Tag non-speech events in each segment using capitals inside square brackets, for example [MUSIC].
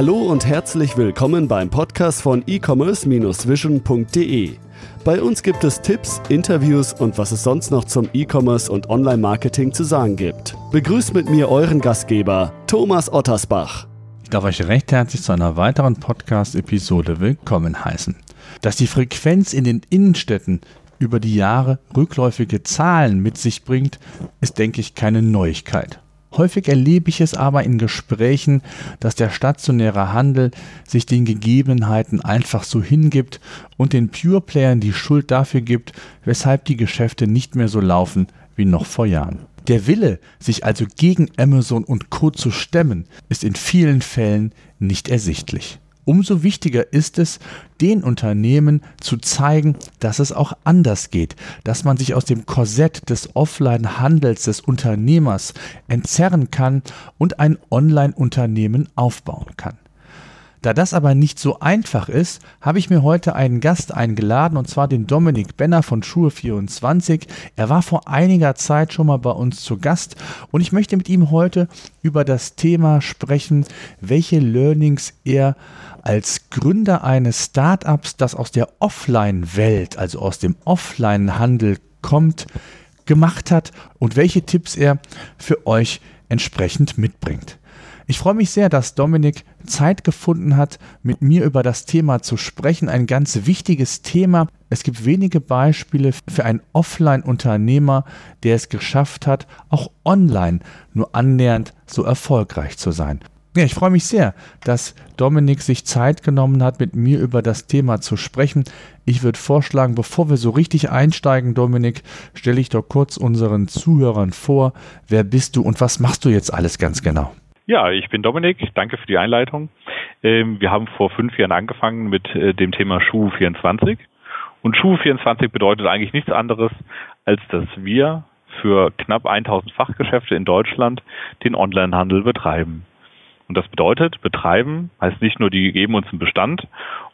Hallo und herzlich willkommen beim Podcast von e-commerce-vision.de. Bei uns gibt es Tipps, Interviews und was es sonst noch zum E-Commerce und Online-Marketing zu sagen gibt. Begrüßt mit mir euren Gastgeber, Thomas Ottersbach. Ich darf euch recht herzlich zu einer weiteren Podcast-Episode willkommen heißen. Dass die Frequenz in den Innenstädten über die Jahre rückläufige Zahlen mit sich bringt, ist, denke ich, keine Neuigkeit. Häufig erlebe ich es aber in Gesprächen, dass der stationäre Handel sich den Gegebenheiten einfach so hingibt und den Pure Playern die Schuld dafür gibt, weshalb die Geschäfte nicht mehr so laufen wie noch vor Jahren. Der Wille, sich also gegen Amazon und Co. zu stemmen, ist in vielen Fällen nicht ersichtlich. Umso wichtiger ist es, den Unternehmen zu zeigen, dass es auch anders geht, dass man sich aus dem Korsett des Offline-Handels des Unternehmers entzerren kann und ein Online-Unternehmen aufbauen kann. Da das aber nicht so einfach ist, habe ich mir heute einen Gast eingeladen, und zwar den Dominik Benner von Schuhe24. Er war vor einiger Zeit schon mal bei uns zu Gast und ich möchte mit ihm heute über das Thema sprechen, welche Learnings er als Gründer eines Startups, das aus der Offline-Welt, also aus dem Offline-Handel kommt, gemacht hat und welche Tipps er für euch entsprechend mitbringt. Ich freue mich sehr, dass Dominik Zeit gefunden hat, mit mir über das Thema zu sprechen. Ein ganz wichtiges Thema. Es gibt wenige Beispiele für einen Offline-Unternehmer, der es geschafft hat, auch online nur annähernd so erfolgreich zu sein. Ja, ich freue mich sehr, dass Dominik sich Zeit genommen hat, mit mir über das Thema zu sprechen. Ich würde vorschlagen, bevor wir so richtig einsteigen, Dominik, stelle ich doch kurz unseren Zuhörern vor. Wer bist du und was machst du jetzt alles ganz genau? Ja, ich bin Dominik. Danke für die Einleitung. Ähm, wir haben vor fünf Jahren angefangen mit äh, dem Thema Schuh24. Und Schuh24 bedeutet eigentlich nichts anderes, als dass wir für knapp 1000 Fachgeschäfte in Deutschland den Onlinehandel betreiben. Und das bedeutet, betreiben heißt nicht nur, die geben uns einen Bestand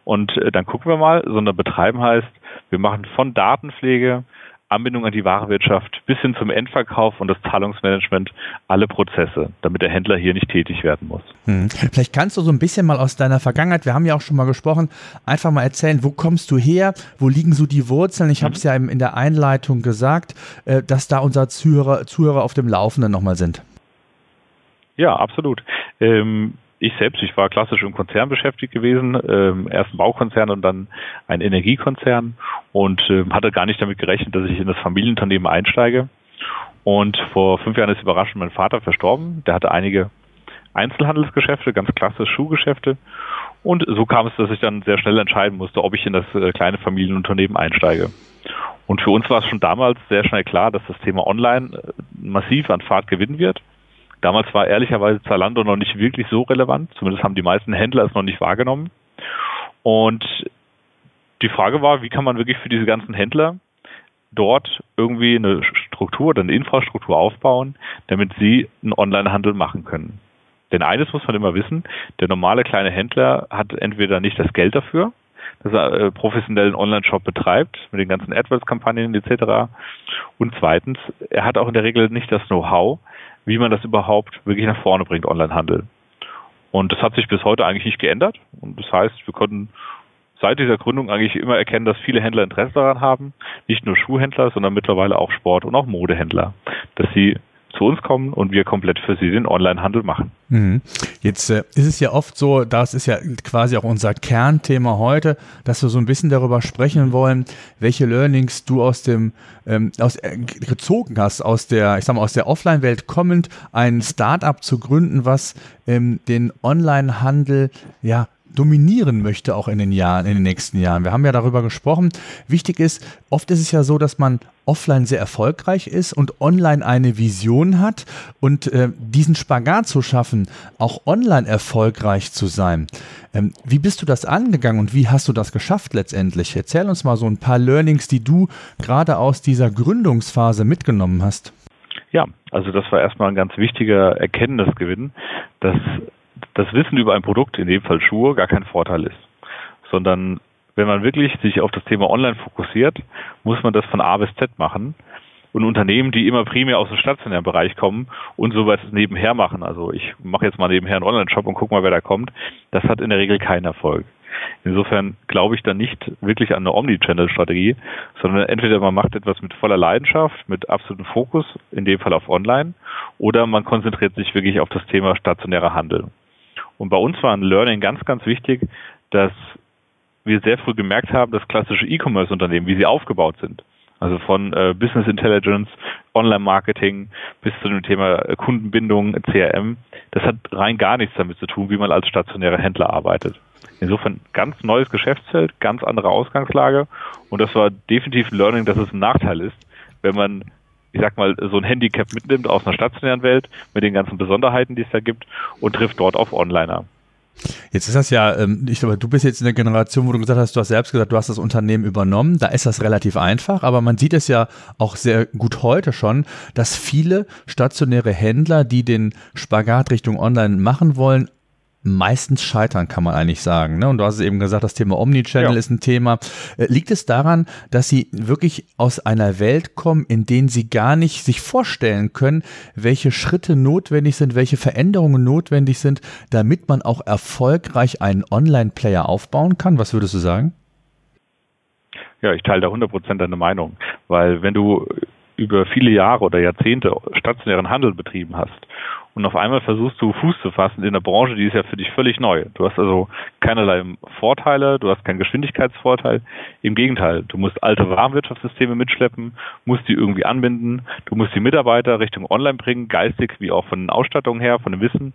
und äh, dann gucken wir mal, sondern betreiben heißt, wir machen von Datenpflege Anbindung an die Warenwirtschaft bis hin zum Endverkauf und das Zahlungsmanagement alle Prozesse, damit der Händler hier nicht tätig werden muss. Hm. Vielleicht kannst du so ein bisschen mal aus deiner Vergangenheit, wir haben ja auch schon mal gesprochen, einfach mal erzählen, wo kommst du her, wo liegen so die Wurzeln? Ich mhm. habe es ja in der Einleitung gesagt, äh, dass da unsere Zuhörer, Zuhörer auf dem Laufenden nochmal sind. Ja, absolut. Ähm, ich selbst, ich war klassisch im Konzern beschäftigt gewesen, ähm, erst ein Baukonzern und dann ein Energiekonzern und ähm, hatte gar nicht damit gerechnet, dass ich in das Familienunternehmen einsteige. Und vor fünf Jahren ist überraschend mein Vater verstorben. Der hatte einige Einzelhandelsgeschäfte, ganz klassisch Schuhgeschäfte. Und so kam es, dass ich dann sehr schnell entscheiden musste, ob ich in das äh, kleine Familienunternehmen einsteige. Und für uns war es schon damals sehr schnell klar, dass das Thema Online äh, massiv an Fahrt gewinnen wird. Damals war ehrlicherweise Zalando noch nicht wirklich so relevant. Zumindest haben die meisten Händler es noch nicht wahrgenommen. Und die Frage war, wie kann man wirklich für diese ganzen Händler dort irgendwie eine Struktur oder eine Infrastruktur aufbauen, damit sie einen Onlinehandel machen können. Denn eines muss man immer wissen, der normale kleine Händler hat entweder nicht das Geld dafür, dass er äh, professionellen Online-Shop betreibt, mit den ganzen AdWords-Kampagnen etc. Und zweitens, er hat auch in der Regel nicht das Know-how, wie man das überhaupt wirklich nach vorne bringt, Onlinehandel. Und das hat sich bis heute eigentlich nicht geändert. Und das heißt, wir konnten seit dieser Gründung eigentlich immer erkennen, dass viele Händler Interesse daran haben, nicht nur Schuhhändler, sondern mittlerweile auch Sport- und auch Modehändler, dass sie zu uns kommen und wir komplett für sie den Onlinehandel machen. Mhm. Jetzt äh, ist es ja oft so, das ist ja quasi auch unser Kernthema heute, dass wir so ein bisschen darüber sprechen wollen, welche Learnings du aus dem ähm, aus äh, gezogen hast aus der, ich sag mal aus der Offline-Welt kommend, ein Startup zu gründen, was ähm, den Onlinehandel ja dominieren möchte, auch in den Jahren, in den nächsten Jahren. Wir haben ja darüber gesprochen. Wichtig ist, oft ist es ja so, dass man offline sehr erfolgreich ist und online eine Vision hat und äh, diesen Spagat zu schaffen, auch online erfolgreich zu sein. Ähm, wie bist du das angegangen und wie hast du das geschafft letztendlich? Erzähl uns mal so ein paar Learnings, die du gerade aus dieser Gründungsphase mitgenommen hast. Ja, also das war erstmal ein ganz wichtiger Erkenntnisgewinn, dass das Wissen über ein Produkt, in dem Fall Schuhe, gar kein Vorteil ist, sondern wenn man wirklich sich auf das Thema Online fokussiert, muss man das von A bis Z machen und Unternehmen, die immer primär aus dem stationären Bereich kommen und sowas nebenher machen. Also ich mache jetzt mal nebenher einen Online-Shop und guck mal, wer da kommt. Das hat in der Regel keinen Erfolg. Insofern glaube ich dann nicht wirklich an eine Omnichannel-Strategie, sondern entweder man macht etwas mit voller Leidenschaft, mit absolutem Fokus, in dem Fall auf Online, oder man konzentriert sich wirklich auf das Thema stationärer Handel. Und bei uns war ein Learning ganz, ganz wichtig, dass wir sehr früh gemerkt haben, dass klassische E-Commerce-Unternehmen, wie sie aufgebaut sind, also von äh, Business Intelligence, Online-Marketing bis zu dem Thema äh, Kundenbindung, CRM. Das hat rein gar nichts damit zu tun, wie man als stationärer Händler arbeitet. Insofern ganz neues Geschäftsfeld, ganz andere Ausgangslage. Und das war definitiv ein Learning, dass es ein Nachteil ist, wenn man, ich sag mal, so ein Handicap mitnimmt aus einer stationären Welt mit den ganzen Besonderheiten, die es da gibt und trifft dort auf Onliner. Jetzt ist das ja, ähm, ich glaube, du bist jetzt in der Generation, wo du gesagt hast, du hast selbst gesagt, du hast das Unternehmen übernommen. Da ist das relativ einfach, aber man sieht es ja auch sehr gut heute schon, dass viele stationäre Händler, die den Spagat Richtung Online machen wollen, meistens scheitern, kann man eigentlich sagen. Ne? Und du hast es eben gesagt, das Thema Omnichannel ja. ist ein Thema. Äh, liegt es daran, dass sie wirklich aus einer Welt kommen, in denen sie gar nicht sich vorstellen können, welche Schritte notwendig sind, welche Veränderungen notwendig sind, damit man auch erfolgreich einen Online-Player aufbauen kann? Was würdest du sagen? Ja, ich teile da 100% deine Meinung, weil wenn du über viele Jahre oder Jahrzehnte stationären Handel betrieben hast und auf einmal versuchst du Fuß zu fassen in einer Branche, die ist ja für dich völlig neu. Du hast also keinerlei Vorteile, du hast keinen Geschwindigkeitsvorteil. Im Gegenteil, du musst alte Warenwirtschaftssysteme mitschleppen, musst die irgendwie anbinden, du musst die Mitarbeiter Richtung Online bringen, geistig wie auch von den Ausstattungen her, von dem Wissen.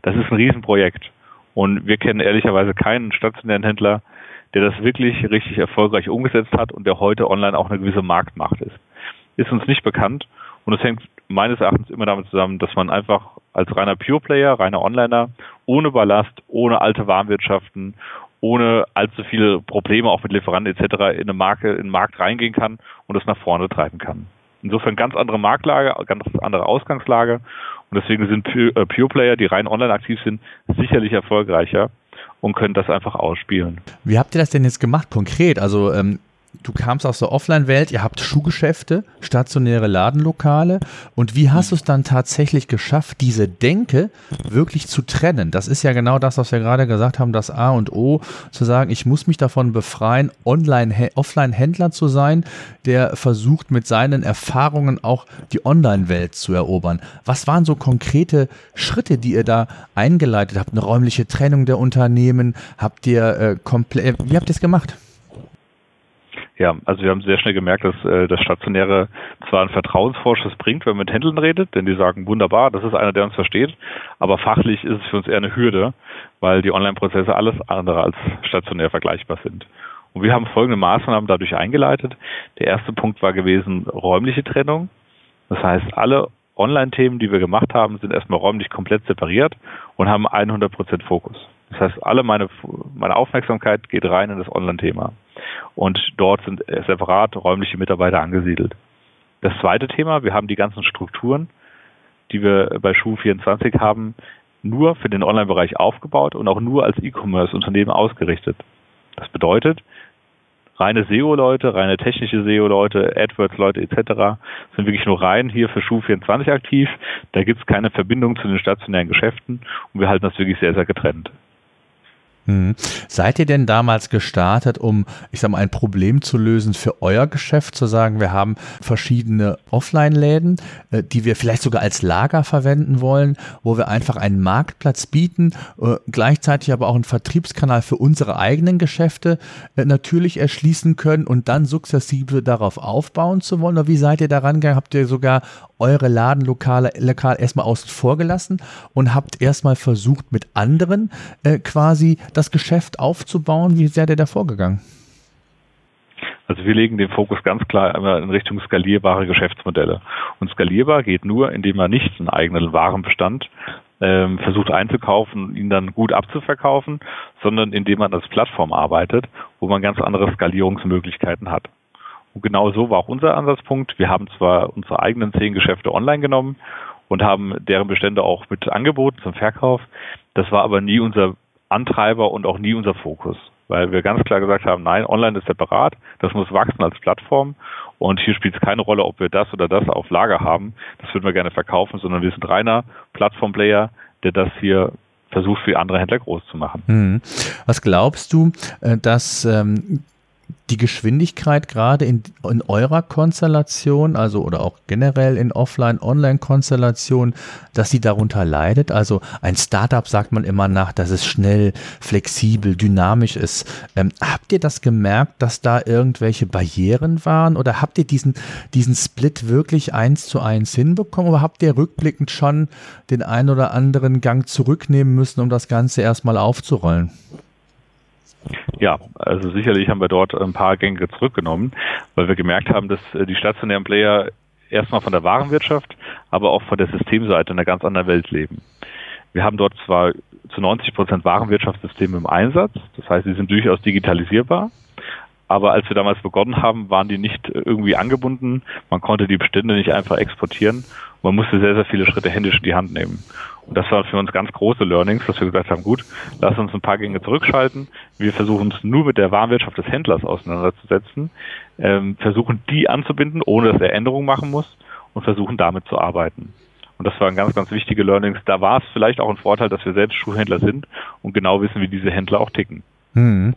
Das ist ein Riesenprojekt. Und wir kennen ehrlicherweise keinen stationären Händler, der das wirklich richtig erfolgreich umgesetzt hat und der heute online auch eine gewisse Marktmacht ist ist uns nicht bekannt. Und es hängt meines Erachtens immer damit zusammen, dass man einfach als reiner Pure Player, reiner Onliner, ohne Ballast, ohne alte Warmwirtschaften, ohne allzu viele Probleme auch mit Lieferanten etc. in eine Marke, in den Markt reingehen kann und es nach vorne treiben kann. Insofern ganz andere Marktlage, ganz andere Ausgangslage und deswegen sind äh, Pure Player, die rein online aktiv sind, sicherlich erfolgreicher und können das einfach ausspielen. Wie habt ihr das denn jetzt gemacht konkret? Also ähm, du kamst aus der Offline-Welt, ihr habt Schuhgeschäfte, stationäre Ladenlokale und wie hast du es dann tatsächlich geschafft, diese Denke wirklich zu trennen? Das ist ja genau das, was wir gerade gesagt haben, das A und O, zu sagen, ich muss mich davon befreien, Offline-Händler zu sein, der versucht mit seinen Erfahrungen auch die Online-Welt zu erobern. Was waren so konkrete Schritte, die ihr da eingeleitet habt? Eine räumliche Trennung der Unternehmen? Habt ihr äh, komplett, wie habt ihr es gemacht? Ja, also wir haben sehr schnell gemerkt, dass äh, das Stationäre zwar ein Vertrauensvorschuss bringt, wenn man mit Händlern redet, denn die sagen, wunderbar, das ist einer, der uns versteht, aber fachlich ist es für uns eher eine Hürde, weil die Online-Prozesse alles andere als stationär vergleichbar sind. Und wir haben folgende Maßnahmen dadurch eingeleitet. Der erste Punkt war gewesen räumliche Trennung. Das heißt, alle Online-Themen, die wir gemacht haben, sind erstmal räumlich komplett separiert und haben 100% Fokus. Das heißt, alle meine, meine Aufmerksamkeit geht rein in das Online-Thema. Und dort sind separat räumliche Mitarbeiter angesiedelt. Das zweite Thema, wir haben die ganzen Strukturen, die wir bei Schuh24 haben, nur für den Online-Bereich aufgebaut und auch nur als E-Commerce-Unternehmen ausgerichtet. Das bedeutet, reine SEO-Leute, reine technische SEO-Leute, AdWords-Leute etc. sind wirklich nur rein hier für Schuh24 aktiv. Da gibt es keine Verbindung zu den stationären Geschäften und wir halten das wirklich sehr, sehr getrennt. Hm. Seid ihr denn damals gestartet, um, ich sag mal, ein Problem zu lösen für euer Geschäft, zu sagen, wir haben verschiedene Offline-Läden, äh, die wir vielleicht sogar als Lager verwenden wollen, wo wir einfach einen Marktplatz bieten, äh, gleichzeitig aber auch einen Vertriebskanal für unsere eigenen Geschäfte äh, natürlich erschließen können und dann sukzessive darauf aufbauen zu wollen? Oder wie seid ihr daran gegangen? Habt ihr sogar eure Ladenlokale lokal erstmal außen vor gelassen und habt erstmal versucht, mit anderen äh, quasi das Geschäft aufzubauen? Wie seid ihr da vorgegangen? Also wir legen den Fokus ganz klar immer in Richtung skalierbare Geschäftsmodelle. Und skalierbar geht nur, indem man nicht einen eigenen Warenbestand ähm, versucht einzukaufen ihn dann gut abzuverkaufen, sondern indem man als Plattform arbeitet, wo man ganz andere Skalierungsmöglichkeiten hat. Und genau so war auch unser Ansatzpunkt. Wir haben zwar unsere eigenen zehn Geschäfte online genommen und haben deren Bestände auch mit angeboten zum Verkauf. Das war aber nie unser Antreiber und auch nie unser Fokus. weil wir ganz klar gesagt haben, nein, online ist separat, das muss wachsen als Plattform und hier spielt es keine Rolle, ob wir das oder das auf Lager haben, das würden wir gerne verkaufen, sondern wir sind reiner Plattform-Player, der das hier versucht, für andere Händler groß zu machen. Mhm. Was glaubst du, äh, dass ähm, die Geschwindigkeit gerade in, in eurer Konstellation, also oder auch generell in Offline-Online-Konstellation, dass sie darunter leidet? Also ein Startup sagt man immer nach, dass es schnell, flexibel, dynamisch ist. Ähm, habt ihr das gemerkt, dass da irgendwelche Barrieren waren oder habt ihr diesen, diesen Split wirklich eins zu eins hinbekommen oder habt ihr rückblickend schon den einen oder anderen Gang zurücknehmen müssen, um das Ganze erstmal aufzurollen? Ja, also sicherlich haben wir dort ein paar Gänge zurückgenommen, weil wir gemerkt haben, dass äh, die stationären Player erstmal von der Warenwirtschaft, aber auch von der Systemseite in einer ganz anderen Welt leben. Wir haben dort zwar zu 90 Prozent Warenwirtschaftssysteme im Einsatz, das heißt, sie sind durchaus digitalisierbar, aber als wir damals begonnen haben, waren die nicht irgendwie angebunden. Man konnte die Bestände nicht einfach exportieren. Man musste sehr, sehr viele Schritte händisch in die Hand nehmen. Und das war für uns ganz große Learnings, dass wir gesagt haben, gut, lass uns ein paar Gänge zurückschalten. Wir versuchen uns nur mit der Warenwirtschaft des Händlers auseinanderzusetzen, ähm, versuchen die anzubinden, ohne dass er Änderungen machen muss und versuchen damit zu arbeiten. Und das waren ganz, ganz wichtige Learnings. Da war es vielleicht auch ein Vorteil, dass wir selbst Schuhhändler sind und genau wissen, wie diese Händler auch ticken. Hm.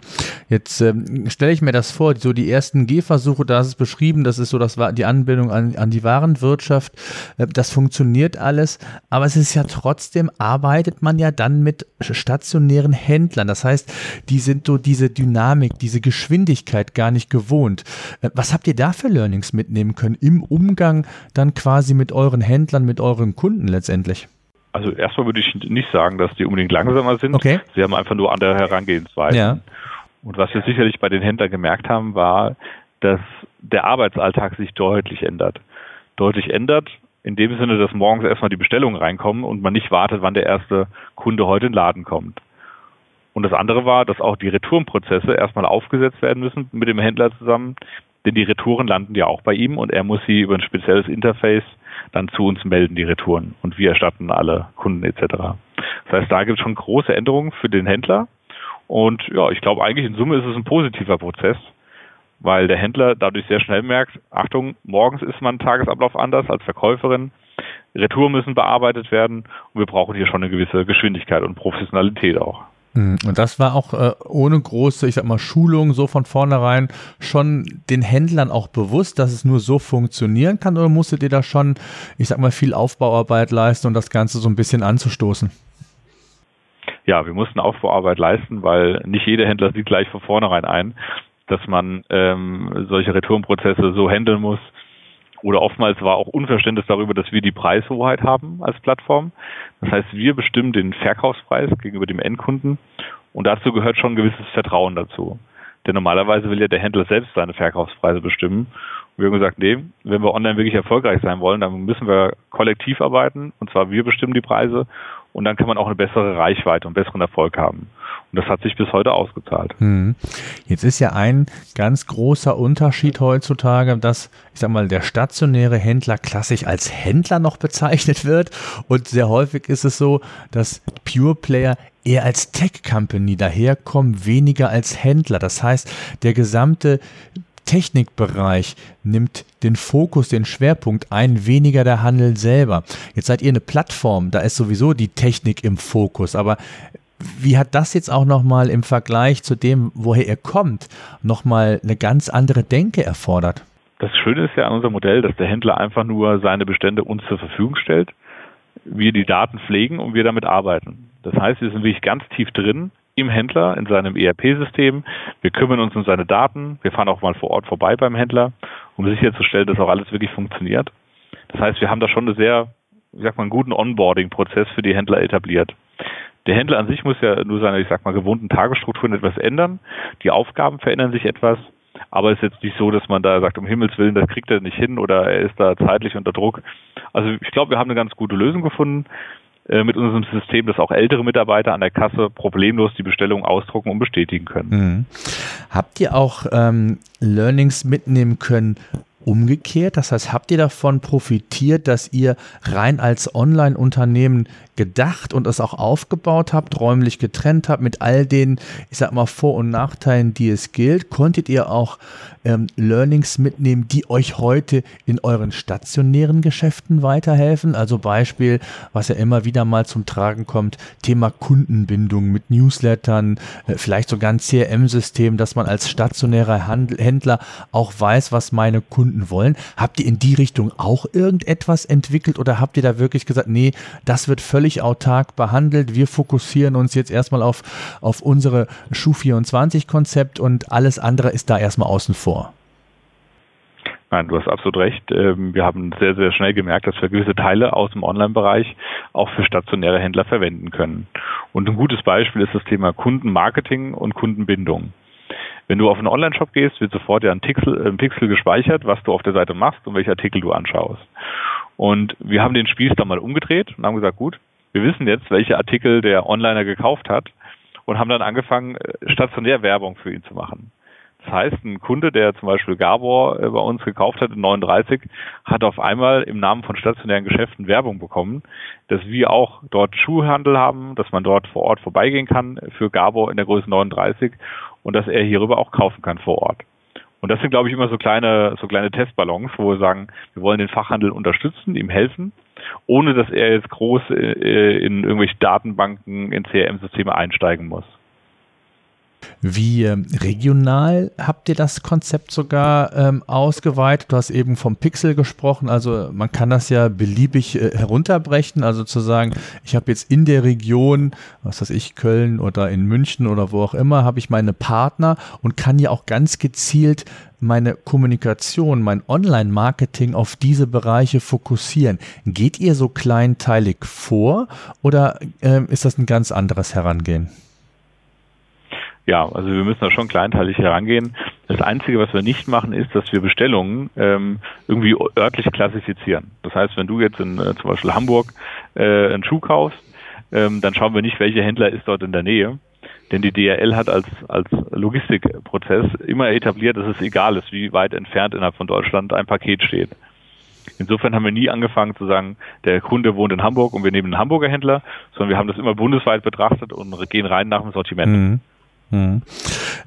Jetzt ähm, stelle ich mir das vor, so die ersten Gehversuche, da ist es beschrieben, das ist so das war die Anbindung an, an die Warenwirtschaft, äh, das funktioniert alles, aber es ist ja trotzdem, arbeitet man ja dann mit stationären Händlern, das heißt, die sind so diese Dynamik, diese Geschwindigkeit gar nicht gewohnt. Äh, was habt ihr da für Learnings mitnehmen können im Umgang dann quasi mit euren Händlern, mit euren Kunden letztendlich? Also erstmal würde ich nicht sagen, dass die unbedingt langsamer sind. Okay. Sie haben einfach nur andere Herangehensweisen. Ja. Und was wir sicherlich bei den Händlern gemerkt haben, war, dass der Arbeitsalltag sich deutlich ändert. Deutlich ändert in dem Sinne, dass morgens erstmal die Bestellungen reinkommen und man nicht wartet, wann der erste Kunde heute in den Laden kommt. Und das andere war, dass auch die Retourenprozesse erstmal aufgesetzt werden müssen mit dem Händler zusammen, denn die Retouren landen ja auch bei ihm und er muss sie über ein spezielles Interface dann zu uns melden, die Retouren. Und wir erstatten alle Kunden etc. Das heißt, da gibt es schon große Änderungen für den Händler. Und ja, ich glaube eigentlich in Summe ist es ein positiver Prozess, weil der Händler dadurch sehr schnell merkt, Achtung, morgens ist mein Tagesablauf anders als Verkäuferin. Retouren müssen bearbeitet werden und wir brauchen hier schon eine gewisse Geschwindigkeit und Professionalität auch. Mhm. Und das war auch äh, ohne große, ich sag mal, Schulung so von vornherein schon den Händlern auch bewusst, dass es nur so funktionieren kann oder musstet ihr da schon, ich sag mal, viel Aufbauarbeit leisten um das Ganze so ein bisschen anzustoßen? Ja, wir mussten Aufbauarbeit leisten, weil nicht jeder Händler sieht gleich von vornherein ein, dass man ähm, solche Retourenprozesse so handeln muss, oder oftmals war auch Unverständnis darüber, dass wir die Preishoheit haben als Plattform. Das heißt, wir bestimmen den Verkaufspreis gegenüber dem Endkunden und dazu gehört schon ein gewisses Vertrauen dazu. Denn normalerweise will ja der Händler selbst seine Verkaufspreise bestimmen. Und wir haben gesagt, nee, wenn wir online wirklich erfolgreich sein wollen, dann müssen wir kollektiv arbeiten und zwar wir bestimmen die Preise und dann kann man auch eine bessere Reichweite und besseren Erfolg haben. Und das hat sich bis heute ausgezahlt. Hm. Jetzt ist ja ein ganz großer Unterschied heutzutage, dass, ich sag mal, der stationäre Händler klassisch als Händler noch bezeichnet wird. Und sehr häufig ist es so, dass Pure Player eher als Tech-Company daherkommen, weniger als Händler. Das heißt, der gesamte Technikbereich nimmt den Fokus, den Schwerpunkt ein, weniger der Handel selber. Jetzt seid ihr eine Plattform, da ist sowieso die Technik im Fokus, aber wie hat das jetzt auch nochmal im Vergleich zu dem, woher ihr kommt, nochmal eine ganz andere Denke erfordert? Das Schöne ist ja an unserem Modell, dass der Händler einfach nur seine Bestände uns zur Verfügung stellt, wir die Daten pflegen und wir damit arbeiten. Das heißt, wir sind wirklich ganz tief drin im Händler, in seinem ERP-System. Wir kümmern uns um seine Daten. Wir fahren auch mal vor Ort vorbei beim Händler, um sicherzustellen, dass auch alles wirklich funktioniert. Das heißt, wir haben da schon einen sehr, wie sagt man, guten Onboarding-Prozess für die Händler etabliert. Der Händler an sich muss ja nur seine, ich sag mal, gewohnten Tagesstrukturen etwas ändern. Die Aufgaben verändern sich etwas. Aber es ist jetzt nicht so, dass man da sagt, um Himmels Willen, das kriegt er nicht hin oder er ist da zeitlich unter Druck. Also ich glaube, wir haben eine ganz gute Lösung gefunden. Äh, mit unserem System, dass auch ältere Mitarbeiter an der Kasse problemlos die Bestellung ausdrucken und bestätigen können. Mhm. Habt ihr auch ähm, Learnings mitnehmen können, umgekehrt? Das heißt, habt ihr davon profitiert, dass ihr rein als Online-Unternehmen gedacht und es auch aufgebaut habt, räumlich getrennt habt, mit all den, ich sag mal, Vor- und Nachteilen, die es gilt, konntet ihr auch ähm, Learnings mitnehmen, die euch heute in euren stationären Geschäften weiterhelfen? Also Beispiel, was ja immer wieder mal zum Tragen kommt, Thema Kundenbindung mit Newslettern, äh, vielleicht sogar ein CRM-System, dass man als stationärer Handel, Händler auch weiß, was meine Kunden wollen. Habt ihr in die Richtung auch irgendetwas entwickelt oder habt ihr da wirklich gesagt, nee, das wird völlig autark behandelt, wir fokussieren uns jetzt erstmal auf, auf unsere Schuh24-Konzept und alles andere ist da erstmal außen vor? Nein, du hast absolut recht. Ähm, wir haben sehr, sehr schnell gemerkt, dass wir gewisse Teile aus dem Online-Bereich auch für stationäre Händler verwenden können. Und ein gutes Beispiel ist das Thema Kundenmarketing und Kundenbindung. Wenn du auf einen Online-Shop gehst, wird sofort ja ein Pixel, ein Pixel gespeichert, was du auf der Seite machst und welche Artikel du anschaust. Und wir haben den Spieß dann mal umgedreht und haben gesagt, gut, wir wissen jetzt, welche Artikel der Onliner gekauft hat und haben dann angefangen, äh, stationär Werbung für ihn zu machen. Das heißt, ein Kunde, der zum Beispiel Gabor äh, bei uns gekauft hat in 39, hat auf einmal im Namen von stationären Geschäften Werbung bekommen, dass wir auch dort Schuhhandel haben, dass man dort vor Ort vorbeigehen kann für Gabor in der Größe 39 und dass er hierüber auch kaufen kann vor Ort. Und das sind, glaube ich, immer so kleine, so kleine Testballons, wo wir sagen, wir wollen den Fachhandel unterstützen, ihm helfen, ohne dass er jetzt groß äh, in irgendwelche Datenbanken, in CRM-Systeme einsteigen muss. Wie ähm, regional habt ihr das Konzept sogar ähm, ausgeweitet? Du hast eben vom Pixel gesprochen, also man kann das ja beliebig äh, herunterbrechen, also zu sagen, ich habe jetzt in der Region, was weiß ich, Köln oder in München oder wo auch immer, habe ich meine Partner und kann ja auch ganz gezielt meine Kommunikation, mein Online-Marketing auf diese Bereiche fokussieren. Geht ihr so kleinteilig vor oder äh, ist das ein ganz anderes Herangehen? Ja, also wir müssen da schon kleinteilig herangehen. Das Einzige, was wir nicht machen, ist, dass wir Bestellungen ähm, irgendwie örtlich klassifizieren. Das heißt, wenn du jetzt in äh, zum Beispiel Hamburg äh, einen Schuh kaufst, ähm, dann schauen wir nicht, welcher Händler ist dort in der Nähe. Denn die DRL hat als, als Logistikprozess immer etabliert, dass es egal ist, wie weit entfernt innerhalb von Deutschland ein Paket steht. Insofern haben wir nie angefangen zu sagen, der Kunde wohnt in Hamburg und wir nehmen einen Hamburger Händler, sondern wir haben das immer bundesweit betrachtet und gehen rein nach dem Sortiment. Mhm. Mhm.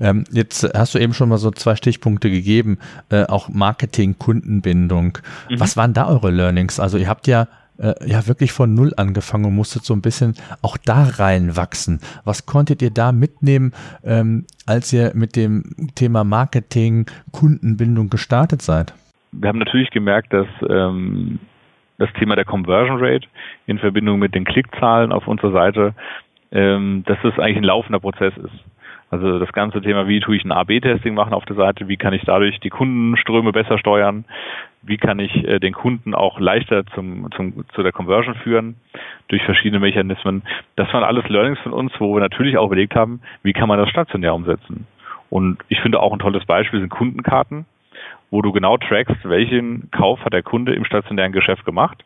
Ähm, jetzt hast du eben schon mal so zwei Stichpunkte gegeben, äh, auch Marketing, Kundenbindung. Mhm. Was waren da eure Learnings? Also ihr habt ja äh, ja wirklich von null angefangen und musstet so ein bisschen auch da reinwachsen. Was konntet ihr da mitnehmen, ähm, als ihr mit dem Thema Marketing, Kundenbindung gestartet seid? Wir haben natürlich gemerkt, dass ähm, das Thema der Conversion Rate in Verbindung mit den Klickzahlen auf unserer Seite, ähm, dass das eigentlich ein laufender Prozess ist. Also das ganze Thema, wie tue ich ein A-B-Testing machen auf der Seite, wie kann ich dadurch die Kundenströme besser steuern, wie kann ich äh, den Kunden auch leichter zum, zum, zu der Conversion führen durch verschiedene Mechanismen. Das waren alles Learnings von uns, wo wir natürlich auch überlegt haben, wie kann man das stationär umsetzen. Und ich finde auch ein tolles Beispiel sind Kundenkarten, wo du genau trackst, welchen Kauf hat der Kunde im stationären Geschäft gemacht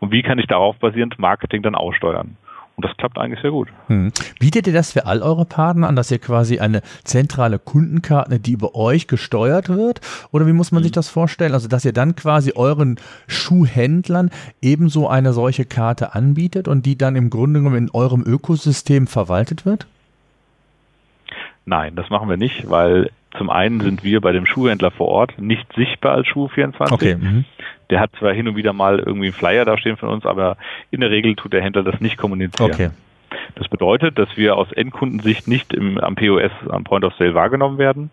und wie kann ich darauf basierend Marketing dann aussteuern. Und das klappt eigentlich sehr gut. Hm. Bietet ihr das für all eure Partner an, dass ihr quasi eine zentrale Kundenkarte, die über euch gesteuert wird? Oder wie muss man hm. sich das vorstellen? Also, dass ihr dann quasi euren Schuhhändlern ebenso eine solche Karte anbietet und die dann im Grunde genommen in eurem Ökosystem verwaltet wird? Nein, das machen wir nicht, weil zum einen sind wir bei dem Schuhhändler vor Ort nicht sichtbar als Schuh24. Okay. Mhm. Der hat zwar hin und wieder mal irgendwie einen Flyer da stehen von uns, aber in der Regel tut der Händler das nicht kommunizieren. Okay. Das bedeutet, dass wir aus Endkundensicht nicht im, am POS, am Point of Sale wahrgenommen werden.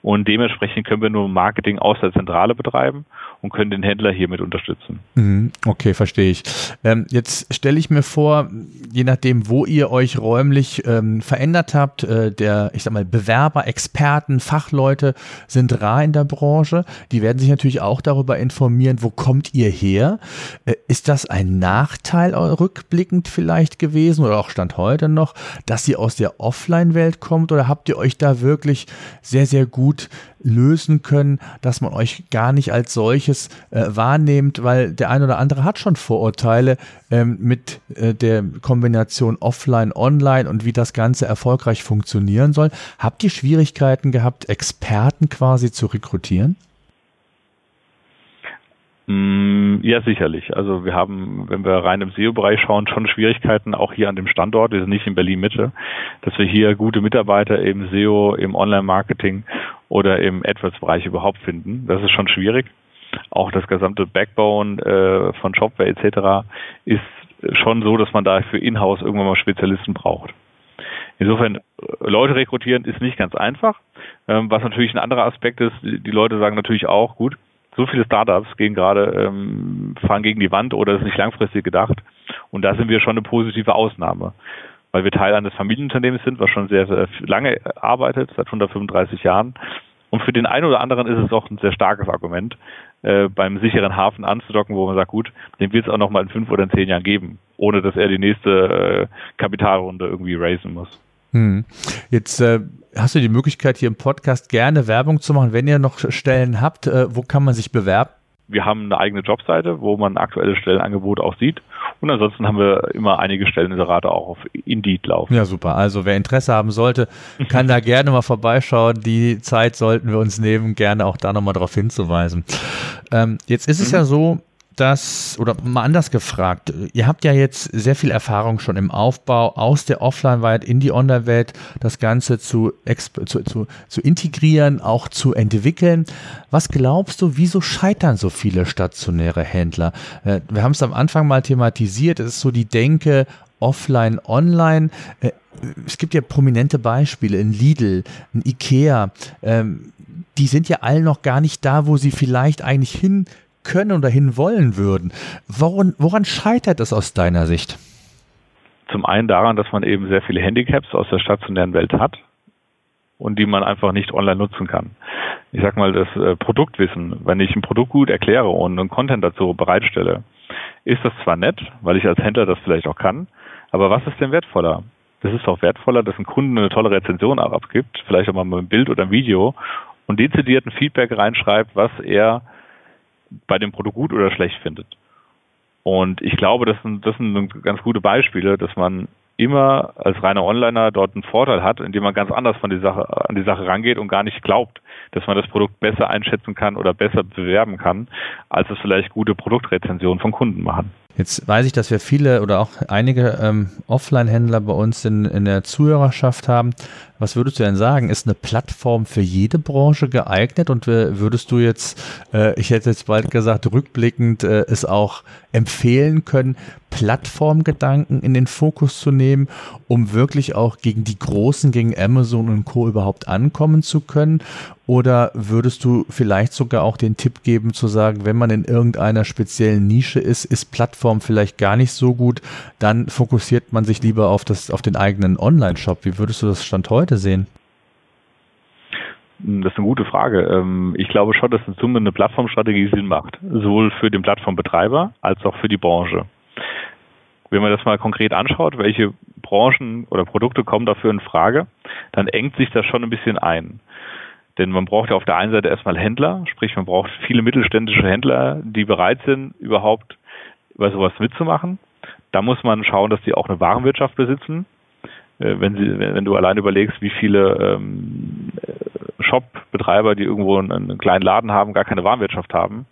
Und dementsprechend können wir nur Marketing aus der Zentrale betreiben und können den Händler hiermit unterstützen. Mhm, okay, verstehe ich. Ähm, jetzt stelle ich mir vor, je nachdem, wo ihr euch räumlich ähm, verändert habt, äh, der, ich sag mal, Bewerber, Experten, Fachleute sind rar in der Branche. Die werden sich natürlich auch darüber informieren, wo kommt ihr her? Äh, ist das ein Nachteil rückblickend vielleicht gewesen oder auch Stand heute noch, dass ihr aus der Offline-Welt kommt oder habt ihr euch da wirklich sehr, sehr gut lösen können, dass man euch gar nicht als solches äh, wahrnehmt, weil der ein oder andere hat schon Vorurteile ähm, mit äh, der Kombination Offline, Online und wie das Ganze erfolgreich funktionieren soll. Habt ihr Schwierigkeiten gehabt, Experten quasi zu rekrutieren? Mm, ja, sicherlich. Also wir haben, wenn wir rein im SEO-Bereich schauen, schon Schwierigkeiten, auch hier an dem Standort, wir sind nicht in Berlin-Mitte, dass wir hier gute Mitarbeiter im SEO, im Online-Marketing oder im AdWords-Bereich überhaupt finden. Das ist schon schwierig. Auch das gesamte Backbone äh, von Shopware etc. ist schon so, dass man da für Inhouse irgendwann mal Spezialisten braucht. Insofern, äh, Leute rekrutieren ist nicht ganz einfach. Ähm, was natürlich ein anderer Aspekt ist, die Leute sagen natürlich auch, gut, so viele Startups gehen gerade, ähm, fahren gegen die Wand oder ist nicht langfristig gedacht. Und da sind wir schon eine positive Ausnahme, weil wir Teil eines Familienunternehmens sind, was schon sehr, sehr lange arbeitet, seit 135 Jahren. Und für den einen oder anderen ist es auch ein sehr starkes Argument, äh, beim sicheren Hafen anzudocken, wo man sagt, gut, den wird es auch noch mal in fünf oder in zehn Jahren geben, ohne dass er die nächste äh, Kapitalrunde irgendwie raisen muss. Hm. Jetzt äh, hast du die Möglichkeit, hier im Podcast gerne Werbung zu machen. Wenn ihr noch Stellen habt, äh, wo kann man sich bewerben? Wir haben eine eigene Jobseite, wo man aktuelle Stellenangebote auch sieht. Und ansonsten haben wir immer einige Stelleninserate auch auf Indeed laufen. Ja, super. Also wer Interesse haben sollte, kann da gerne mal vorbeischauen. Die Zeit sollten wir uns nehmen, gerne auch da nochmal darauf hinzuweisen. Ähm, jetzt ist es mhm. ja so, das, oder mal anders gefragt, ihr habt ja jetzt sehr viel Erfahrung schon im Aufbau aus der Offline-Welt in die Online-Welt, das Ganze zu, zu, zu, zu integrieren, auch zu entwickeln. Was glaubst du, wieso scheitern so viele stationäre Händler? Äh, wir haben es am Anfang mal thematisiert, es ist so die Denke, offline, online. Äh, es gibt ja prominente Beispiele in Lidl, in Ikea. Ähm, die sind ja alle noch gar nicht da, wo sie vielleicht eigentlich hin können oder hin wollen würden. Woran, woran scheitert es aus deiner Sicht? Zum einen daran, dass man eben sehr viele Handicaps aus der stationären Welt hat und die man einfach nicht online nutzen kann. Ich sag mal, das äh, Produktwissen, wenn ich ein Produkt gut erkläre und einen Content dazu bereitstelle, ist das zwar nett, weil ich als Händler das vielleicht auch kann, aber was ist denn wertvoller? Das ist auch wertvoller, dass ein Kunde eine tolle Rezension abgibt, vielleicht auch mal mit einem Bild oder einem Video und dezidierten Feedback reinschreibt, was er bei dem Produkt gut oder schlecht findet. Und ich glaube, das sind, das sind ganz gute Beispiele, dass man immer als reiner Onliner dort einen Vorteil hat, indem man ganz anders von die Sache, an die Sache rangeht und gar nicht glaubt, dass man das Produkt besser einschätzen kann oder besser bewerben kann, als es vielleicht gute Produktrezensionen von Kunden machen. Jetzt weiß ich, dass wir viele oder auch einige ähm, Offline-Händler bei uns in, in der Zuhörerschaft haben. Was würdest du denn sagen? Ist eine Plattform für jede Branche geeignet? Und würdest du jetzt, äh, ich hätte jetzt bald gesagt, rückblickend äh, es auch empfehlen können, Plattformgedanken in den Fokus zu nehmen, um wirklich auch gegen die Großen, gegen Amazon und Co. überhaupt ankommen zu können? Oder würdest du vielleicht sogar auch den Tipp geben zu sagen, wenn man in irgendeiner speziellen Nische ist, ist Plattform vielleicht gar nicht so gut, dann fokussiert man sich lieber auf, das, auf den eigenen Online-Shop. Wie würdest du das Stand heute sehen? Das ist eine gute Frage. Ähm, ich glaube schon, dass in Summe eine Plattformstrategie Sinn macht, sowohl für den Plattformbetreiber als auch für die Branche. Wenn man das mal konkret anschaut, welche Branchen oder Produkte kommen dafür in Frage, dann engt sich das schon ein bisschen ein. Denn man braucht ja auf der einen Seite erstmal Händler, sprich man braucht viele mittelständische Händler, die bereit sind, überhaupt über sowas mitzumachen. Da muss man schauen, dass die auch eine Warenwirtschaft besitzen. Äh, wenn, sie, wenn du allein überlegst, wie viele ähm, Shop-Betreiber, die irgendwo einen kleinen Laden haben, gar keine Warenwirtschaft haben,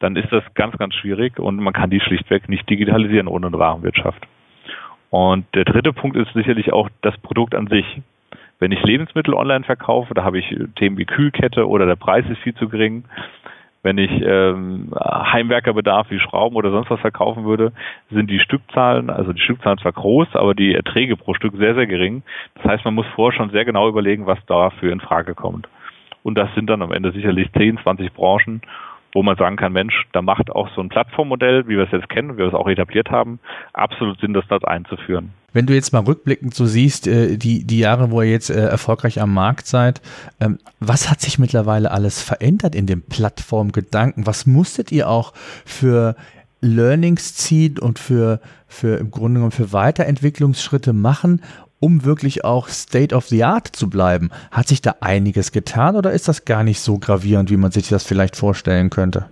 dann ist das ganz, ganz schwierig und man kann die schlichtweg nicht digitalisieren ohne eine Warenwirtschaft. Und der dritte Punkt ist sicherlich auch das Produkt an sich. Wenn ich Lebensmittel online verkaufe, da habe ich Themen wie Kühlkette oder der Preis ist viel zu gering. Wenn ich ähm, Heimwerkerbedarf wie Schrauben oder sonst was verkaufen würde, sind die Stückzahlen, also die Stückzahlen zwar groß, aber die Erträge pro Stück sehr, sehr gering. Das heißt, man muss vorher schon sehr genau überlegen, was dafür in Frage kommt. Und das sind dann am Ende sicherlich 10, 20 Branchen wo man sagen kann, Mensch, da macht auch so ein Plattformmodell, wie wir es jetzt kennen, wie wir es auch etabliert haben, absolut Sinn, das dort einzuführen. Wenn du jetzt mal rückblickend so siehst, äh, die, die Jahre, wo ihr jetzt äh, erfolgreich am Markt seid, ähm, was hat sich mittlerweile alles verändert in dem Plattformgedanken? Was musstet ihr auch für Learnings ziehen und für, für im Grunde genommen für Weiterentwicklungsschritte machen, um wirklich auch State of the Art zu bleiben. Hat sich da einiges getan oder ist das gar nicht so gravierend, wie man sich das vielleicht vorstellen könnte?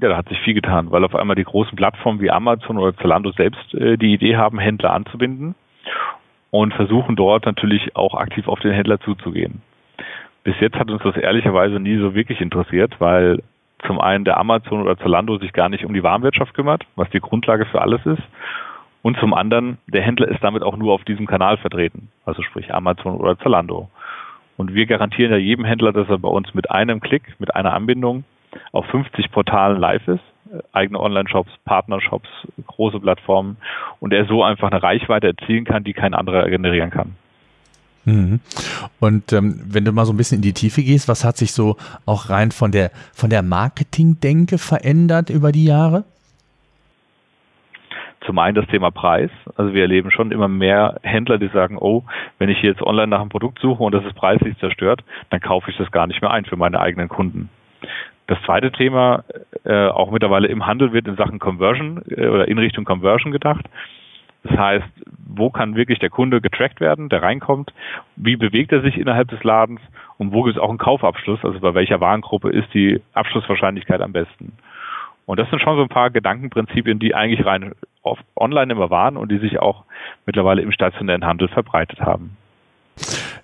Ja, da hat sich viel getan, weil auf einmal die großen Plattformen wie Amazon oder Zalando selbst äh, die Idee haben, Händler anzubinden und versuchen dort natürlich auch aktiv auf den Händler zuzugehen. Bis jetzt hat uns das ehrlicherweise nie so wirklich interessiert, weil zum einen der Amazon oder Zalando sich gar nicht um die Warenwirtschaft kümmert, was die Grundlage für alles ist. Und zum anderen, der Händler ist damit auch nur auf diesem Kanal vertreten, also sprich Amazon oder Zalando. Und wir garantieren ja jedem Händler, dass er bei uns mit einem Klick, mit einer Anbindung auf 50 Portalen live ist, eigene Online-Shops, Partnershops, große Plattformen und er so einfach eine Reichweite erzielen kann, die kein anderer generieren kann. Mhm. Und ähm, wenn du mal so ein bisschen in die Tiefe gehst, was hat sich so auch rein von der von der Marketing-Denke verändert über die Jahre? Zum einen das Thema Preis. Also wir erleben schon immer mehr Händler, die sagen, oh, wenn ich jetzt online nach einem Produkt suche und das ist preislich zerstört, dann kaufe ich das gar nicht mehr ein für meine eigenen Kunden. Das zweite Thema, äh, auch mittlerweile im Handel wird in Sachen Conversion äh, oder in Richtung Conversion gedacht. Das heißt, wo kann wirklich der Kunde getrackt werden, der reinkommt? Wie bewegt er sich innerhalb des Ladens? Und wo gibt es auch einen Kaufabschluss? Also bei welcher Warengruppe ist die Abschlusswahrscheinlichkeit am besten? Und das sind schon so ein paar Gedankenprinzipien, die eigentlich rein online immer waren und die sich auch mittlerweile im stationären Handel verbreitet haben.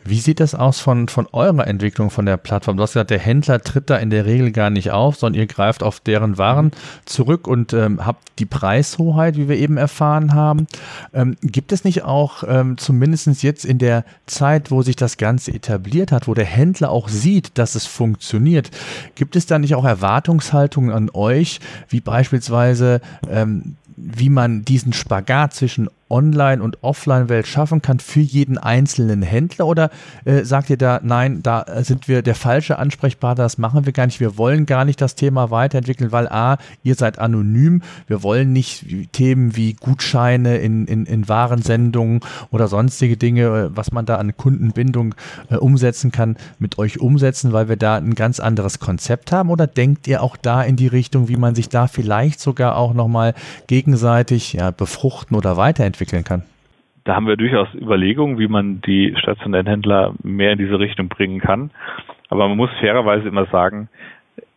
Wie sieht das aus von, von eurer Entwicklung von der Plattform? Du hast gesagt, der Händler tritt da in der Regel gar nicht auf, sondern ihr greift auf deren Waren zurück und ähm, habt die Preishoheit, wie wir eben erfahren haben. Ähm, gibt es nicht auch, ähm, zumindest jetzt in der Zeit, wo sich das Ganze etabliert hat, wo der Händler auch sieht, dass es funktioniert, gibt es da nicht auch Erwartungshaltungen an euch, wie beispielsweise ähm, wie man diesen Spagat zwischen Online- und Offline-Welt schaffen kann für jeden einzelnen Händler? Oder äh, sagt ihr da, nein, da sind wir der falsche Ansprechpartner, das machen wir gar nicht, wir wollen gar nicht das Thema weiterentwickeln, weil A, ihr seid anonym, wir wollen nicht Themen wie Gutscheine in, in, in Warensendungen oder sonstige Dinge, äh, was man da an Kundenbindung äh, umsetzen kann, mit euch umsetzen, weil wir da ein ganz anderes Konzept haben? Oder denkt ihr auch da in die Richtung, wie man sich da vielleicht sogar auch nochmal gegenseitig ja, befruchten oder weiterentwickeln? Entwickeln kann? Da haben wir durchaus Überlegungen, wie man die stationären Händler mehr in diese Richtung bringen kann. Aber man muss fairerweise immer sagen,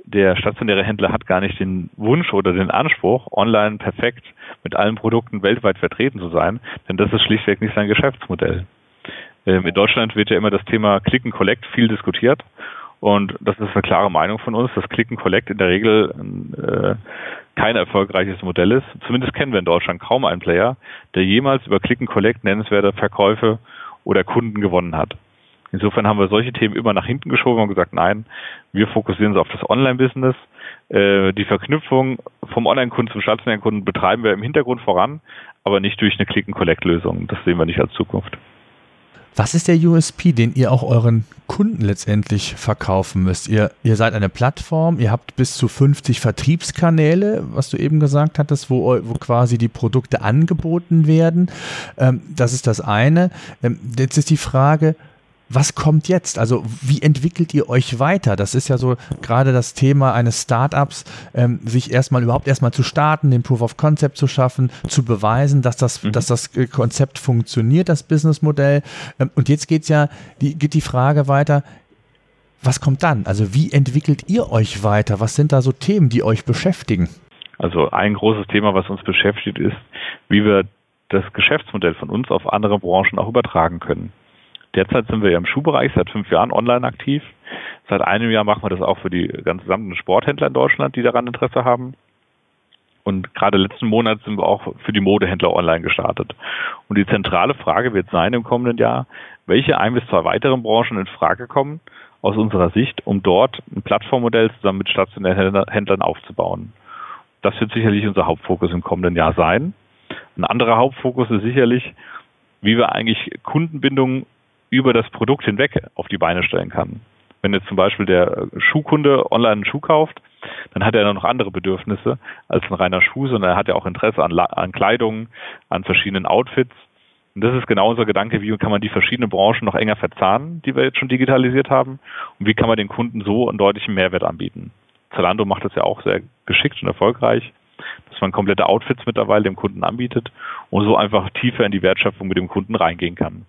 der stationäre Händler hat gar nicht den Wunsch oder den Anspruch, online perfekt mit allen Produkten weltweit vertreten zu sein, denn das ist schlichtweg nicht sein Geschäftsmodell. Ähm, in Deutschland wird ja immer das Thema Click and Collect viel diskutiert und das ist eine klare Meinung von uns, dass Click and Collect in der Regel äh, kein erfolgreiches Modell ist. Zumindest kennen wir in Deutschland kaum einen Player, der jemals über Click and Collect nennenswerte Verkäufe oder Kunden gewonnen hat. Insofern haben wir solche Themen immer nach hinten geschoben und gesagt, nein, wir fokussieren uns auf das Online-Business. Äh, die Verknüpfung vom Online-Kunden zum stationären Kunden betreiben wir im Hintergrund voran, aber nicht durch eine Click-and-Collect-Lösung. Das sehen wir nicht als Zukunft. Was ist der USP, den ihr auch euren Kunden letztendlich verkaufen müsst? Ihr, ihr seid eine Plattform, ihr habt bis zu 50 Vertriebskanäle, was du eben gesagt hattest, wo, wo quasi die Produkte angeboten werden. Ähm, das ist das eine. Ähm, jetzt ist die Frage, was kommt jetzt? Also wie entwickelt ihr euch weiter? Das ist ja so gerade das Thema eines Startups, ähm, sich erstmal überhaupt erstmal zu starten, den Proof of Concept zu schaffen, zu beweisen, dass das, mhm. dass das äh, Konzept funktioniert, das Businessmodell. Ähm, und jetzt geht's ja, die, geht die Frage weiter, was kommt dann? Also wie entwickelt ihr euch weiter? Was sind da so Themen, die euch beschäftigen? Also ein großes Thema, was uns beschäftigt, ist, wie wir das Geschäftsmodell von uns auf andere Branchen auch übertragen können. Derzeit sind wir ja im Schuhbereich seit fünf Jahren online aktiv. Seit einem Jahr machen wir das auch für die gesamten Sporthändler in Deutschland, die daran Interesse haben. Und gerade letzten Monat sind wir auch für die Modehändler online gestartet. Und die zentrale Frage wird sein im kommenden Jahr, welche ein bis zwei weiteren Branchen in Frage kommen aus unserer Sicht, um dort ein Plattformmodell zusammen mit stationären Händlern aufzubauen. Das wird sicherlich unser Hauptfokus im kommenden Jahr sein. Ein anderer Hauptfokus ist sicherlich, wie wir eigentlich Kundenbindung über das Produkt hinweg auf die Beine stellen kann. Wenn jetzt zum Beispiel der Schuhkunde online einen Schuh kauft, dann hat er noch andere Bedürfnisse als ein reiner Schuh, sondern er hat ja auch Interesse an, an Kleidung, an verschiedenen Outfits. Und das ist genau unser Gedanke, wie kann man die verschiedenen Branchen noch enger verzahnen, die wir jetzt schon digitalisiert haben, und wie kann man den Kunden so einen deutlichen Mehrwert anbieten. Zalando macht das ja auch sehr geschickt und erfolgreich, dass man komplette Outfits mittlerweile dem Kunden anbietet und so einfach tiefer in die Wertschöpfung mit dem Kunden reingehen kann.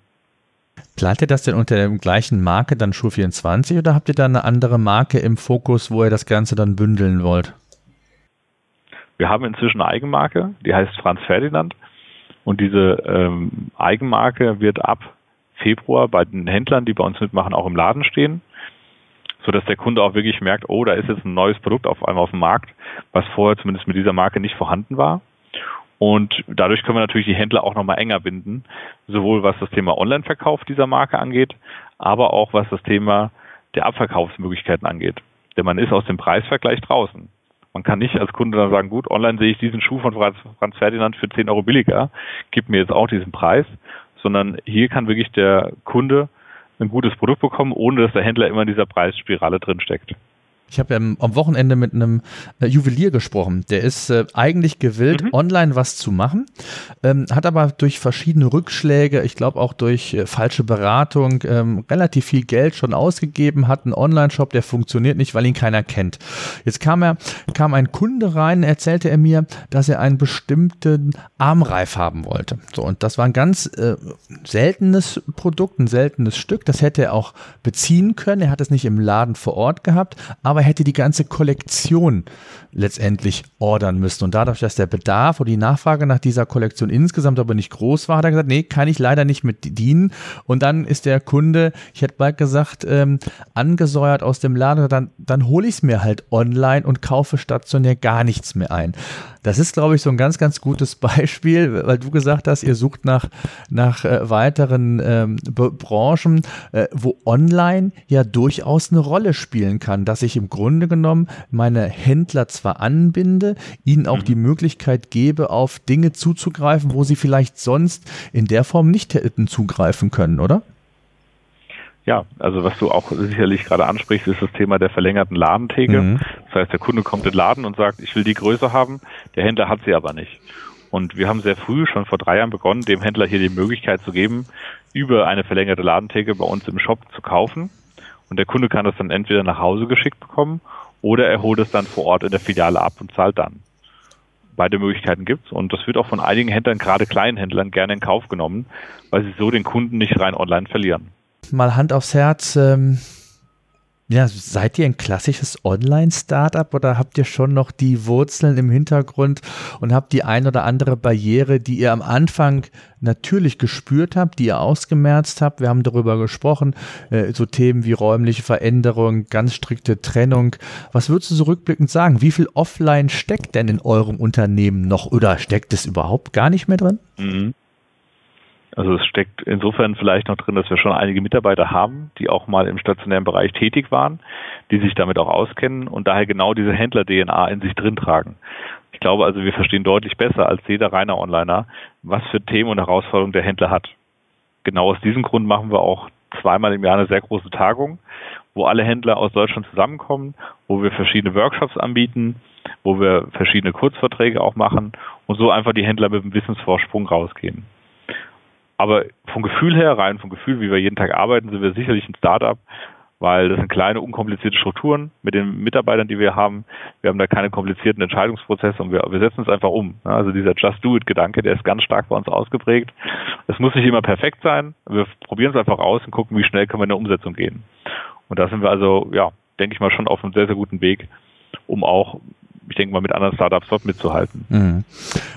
Ihr das denn unter der gleichen Marke dann Schuh24 oder habt ihr da eine andere Marke im Fokus, wo ihr das Ganze dann bündeln wollt? Wir haben inzwischen eine Eigenmarke, die heißt Franz Ferdinand. Und diese ähm, Eigenmarke wird ab Februar bei den Händlern, die bei uns mitmachen, auch im Laden stehen, sodass der Kunde auch wirklich merkt, oh, da ist jetzt ein neues Produkt auf einmal auf dem Markt, was vorher zumindest mit dieser Marke nicht vorhanden war. Und dadurch können wir natürlich die Händler auch nochmal enger binden, sowohl was das Thema Online-Verkauf dieser Marke angeht, aber auch was das Thema der Abverkaufsmöglichkeiten angeht. Denn man ist aus dem Preisvergleich draußen. Man kann nicht als Kunde dann sagen, gut, online sehe ich diesen Schuh von Franz Ferdinand für 10 Euro billiger, gib mir jetzt auch diesen Preis, sondern hier kann wirklich der Kunde ein gutes Produkt bekommen, ohne dass der Händler immer in dieser Preisspirale drinsteckt. Ich habe ja am Wochenende mit einem äh, Juwelier gesprochen. Der ist äh, eigentlich gewillt, mhm. online was zu machen, ähm, hat aber durch verschiedene Rückschläge, ich glaube auch durch äh, falsche Beratung, ähm, relativ viel Geld schon ausgegeben, hat einen Online-Shop, der funktioniert nicht, weil ihn keiner kennt. Jetzt kam er, kam ein Kunde rein, erzählte er mir, dass er einen bestimmten Armreif haben wollte. So, und das war ein ganz äh, seltenes Produkt, ein seltenes Stück. Das hätte er auch beziehen können. Er hat es nicht im Laden vor Ort gehabt, aber aber hätte die ganze Kollektion letztendlich ordern müssen. Und dadurch, dass der Bedarf oder die Nachfrage nach dieser Kollektion insgesamt aber nicht groß war, hat er gesagt, nee, kann ich leider nicht mit dienen. Und dann ist der Kunde, ich hätte bald gesagt, ähm, angesäuert aus dem Laden, dann, dann hole ich es mir halt online und kaufe stationär gar nichts mehr ein. Das ist, glaube ich, so ein ganz, ganz gutes [LAUGHS] Beispiel, weil du gesagt hast, ihr sucht nach, nach äh, weiteren ähm, Branchen, äh, wo online ja durchaus eine Rolle spielen kann, dass ich im Grunde genommen meine Händler zwar anbinde, ihnen auch mhm. die Möglichkeit gebe, auf Dinge zuzugreifen, wo sie vielleicht sonst in der Form nicht hätten zugreifen können, oder? Ja, also was du auch sicherlich gerade ansprichst, ist das Thema der verlängerten Ladentheke. Mhm. Das heißt, der Kunde kommt in den Laden und sagt, ich will die Größe haben, der Händler hat sie aber nicht. Und wir haben sehr früh, schon vor drei Jahren begonnen, dem Händler hier die Möglichkeit zu geben, über eine verlängerte Ladentheke bei uns im Shop zu kaufen. Und der Kunde kann das dann entweder nach Hause geschickt bekommen oder er holt es dann vor Ort in der Filiale ab und zahlt dann. Beide Möglichkeiten gibt's und das wird auch von einigen Händlern, gerade kleinen Händlern, gerne in Kauf genommen, weil sie so den Kunden nicht rein online verlieren mal Hand aufs Herz, ähm, ja, seid ihr ein klassisches Online-Startup oder habt ihr schon noch die Wurzeln im Hintergrund und habt die ein oder andere Barriere, die ihr am Anfang natürlich gespürt habt, die ihr ausgemerzt habt? Wir haben darüber gesprochen, äh, so Themen wie räumliche Veränderung, ganz strikte Trennung. Was würdest du so rückblickend sagen? Wie viel Offline steckt denn in eurem Unternehmen noch oder steckt es überhaupt gar nicht mehr drin? Mhm. Also es steckt insofern vielleicht noch drin, dass wir schon einige Mitarbeiter haben, die auch mal im stationären Bereich tätig waren, die sich damit auch auskennen und daher genau diese Händler-DNA in sich drin tragen. Ich glaube also, wir verstehen deutlich besser als jeder reine Onliner, was für Themen und Herausforderungen der Händler hat. Genau aus diesem Grund machen wir auch zweimal im Jahr eine sehr große Tagung, wo alle Händler aus Deutschland zusammenkommen, wo wir verschiedene Workshops anbieten, wo wir verschiedene Kurzverträge auch machen und so einfach die Händler mit einem Wissensvorsprung rausgehen. Aber vom Gefühl her, rein vom Gefühl, wie wir jeden Tag arbeiten, sind wir sicherlich ein Startup, weil das sind kleine, unkomplizierte Strukturen mit den Mitarbeitern, die wir haben. Wir haben da keine komplizierten Entscheidungsprozesse und wir, wir setzen es einfach um. Also dieser Just-Do-It-Gedanke, der ist ganz stark bei uns ausgeprägt. Es muss nicht immer perfekt sein. Wir probieren es einfach aus und gucken, wie schnell können wir in der Umsetzung gehen. Und da sind wir also, ja, denke ich mal, schon auf einem sehr, sehr guten Weg, um auch ich denke mal, mit anderen Startups dort mitzuhalten. Mhm.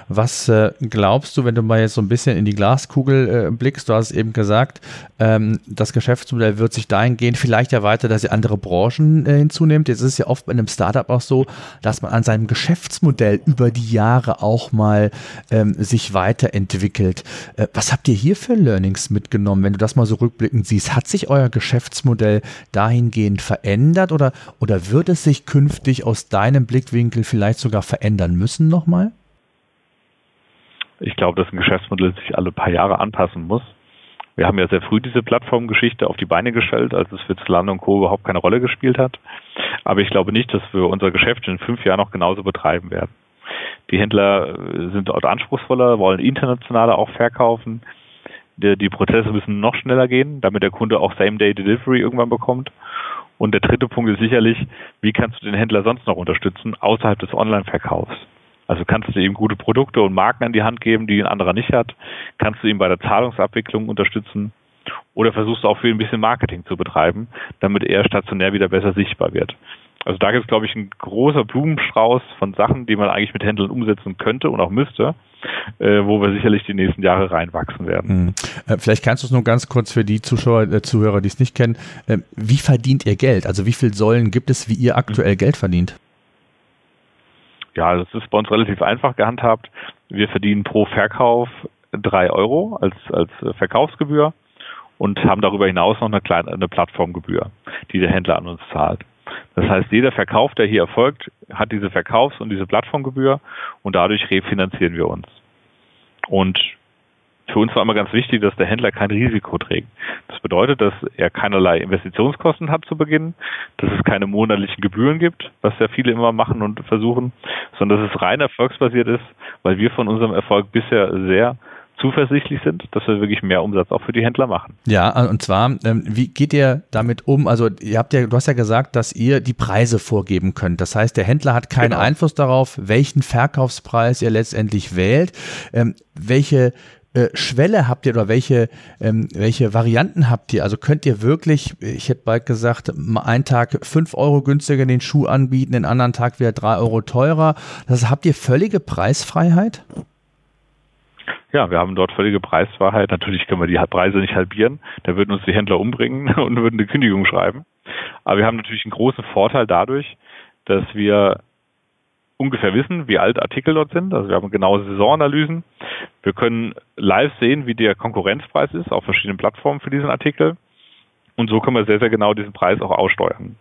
Was äh, glaubst du, wenn du mal jetzt so ein bisschen in die Glaskugel äh, blickst? Du hast eben gesagt, ähm, das Geschäftsmodell wird sich dahingehend vielleicht erweitern, dass ihr andere Branchen äh, hinzunehmt. Jetzt ist es ja oft bei einem Startup auch so, dass man an seinem Geschäftsmodell über die Jahre auch mal ähm, sich weiterentwickelt. Äh, was habt ihr hier für Learnings mitgenommen, wenn du das mal so rückblickend siehst? Hat sich euer Geschäftsmodell dahingehend verändert oder, oder wird es sich künftig aus deinem Blickwinkel Geschäftsmodell vielleicht sogar verändern müssen nochmal? Ich glaube, dass ein Geschäftsmodell sich alle paar Jahre anpassen muss. Wir haben ja sehr früh diese Plattformgeschichte auf die Beine gestellt, als es für Zalando und Co. überhaupt keine Rolle gespielt hat. Aber ich glaube nicht, dass wir unser Geschäft in fünf Jahren noch genauso betreiben werden. Die Händler sind dort anspruchsvoller, wollen internationaler auch verkaufen. Die, die Prozesse müssen noch schneller gehen, damit der Kunde auch Same-Day-Delivery irgendwann bekommt. Und der dritte Punkt ist sicherlich, wie kannst du den Händler sonst noch unterstützen außerhalb des Online-Verkaufs? Also kannst du ihm gute Produkte und Marken an die Hand geben, die ein anderer nicht hat? Kannst du ihn bei der Zahlungsabwicklung unterstützen? Oder versuchst du auch für ihn ein bisschen Marketing zu betreiben, damit er stationär wieder besser sichtbar wird? Also da gibt es, glaube ich, ein großer Blumenstrauß von Sachen, die man eigentlich mit Händlern umsetzen könnte und auch müsste, äh, wo wir sicherlich die nächsten Jahre reinwachsen werden. Hm. Äh, vielleicht kannst du es nur ganz kurz für die Zuschauer, äh, Zuhörer, die es nicht kennen. Äh, wie verdient ihr Geld? Also wie viele Säulen gibt es, wie ihr aktuell Geld verdient? Ja, das ist bei uns relativ einfach gehandhabt. Wir verdienen pro Verkauf drei Euro als, als Verkaufsgebühr und haben darüber hinaus noch eine kleine eine Plattformgebühr, die der Händler an uns zahlt. Das heißt, jeder Verkauf, der hier erfolgt, hat diese Verkaufs- und diese Plattformgebühr und dadurch refinanzieren wir uns. Und für uns war immer ganz wichtig, dass der Händler kein Risiko trägt. Das bedeutet, dass er keinerlei Investitionskosten hat zu Beginn, dass es keine monatlichen Gebühren gibt, was ja viele immer machen und versuchen, sondern dass es rein erfolgsbasiert ist, weil wir von unserem Erfolg bisher sehr zuversichtlich sind, dass wir wirklich mehr Umsatz auch für die Händler machen. Ja, und zwar, ähm, wie geht ihr damit um? Also ihr habt ja, du hast ja gesagt, dass ihr die Preise vorgeben könnt. Das heißt, der Händler hat keinen genau. Einfluss darauf, welchen Verkaufspreis ihr letztendlich wählt. Ähm, welche äh, Schwelle habt ihr oder welche, ähm, welche Varianten habt ihr? Also könnt ihr wirklich, ich hätte bald gesagt, einen Tag fünf Euro günstiger den Schuh anbieten, den anderen Tag wieder drei Euro teurer. Das habt ihr völlige Preisfreiheit? Ja, wir haben dort völlige Preisfreiheit. Natürlich können wir die Preise nicht halbieren. Da würden uns die Händler umbringen [LAUGHS] und würden eine Kündigung schreiben. Aber wir haben natürlich einen großen Vorteil dadurch, dass wir ungefähr wissen, wie alt Artikel dort sind. Also wir haben genaue Saisonanalysen. Wir können live sehen, wie der Konkurrenzpreis ist auf verschiedenen Plattformen für diesen Artikel. Und so können wir sehr, sehr genau diesen Preis auch aussteuern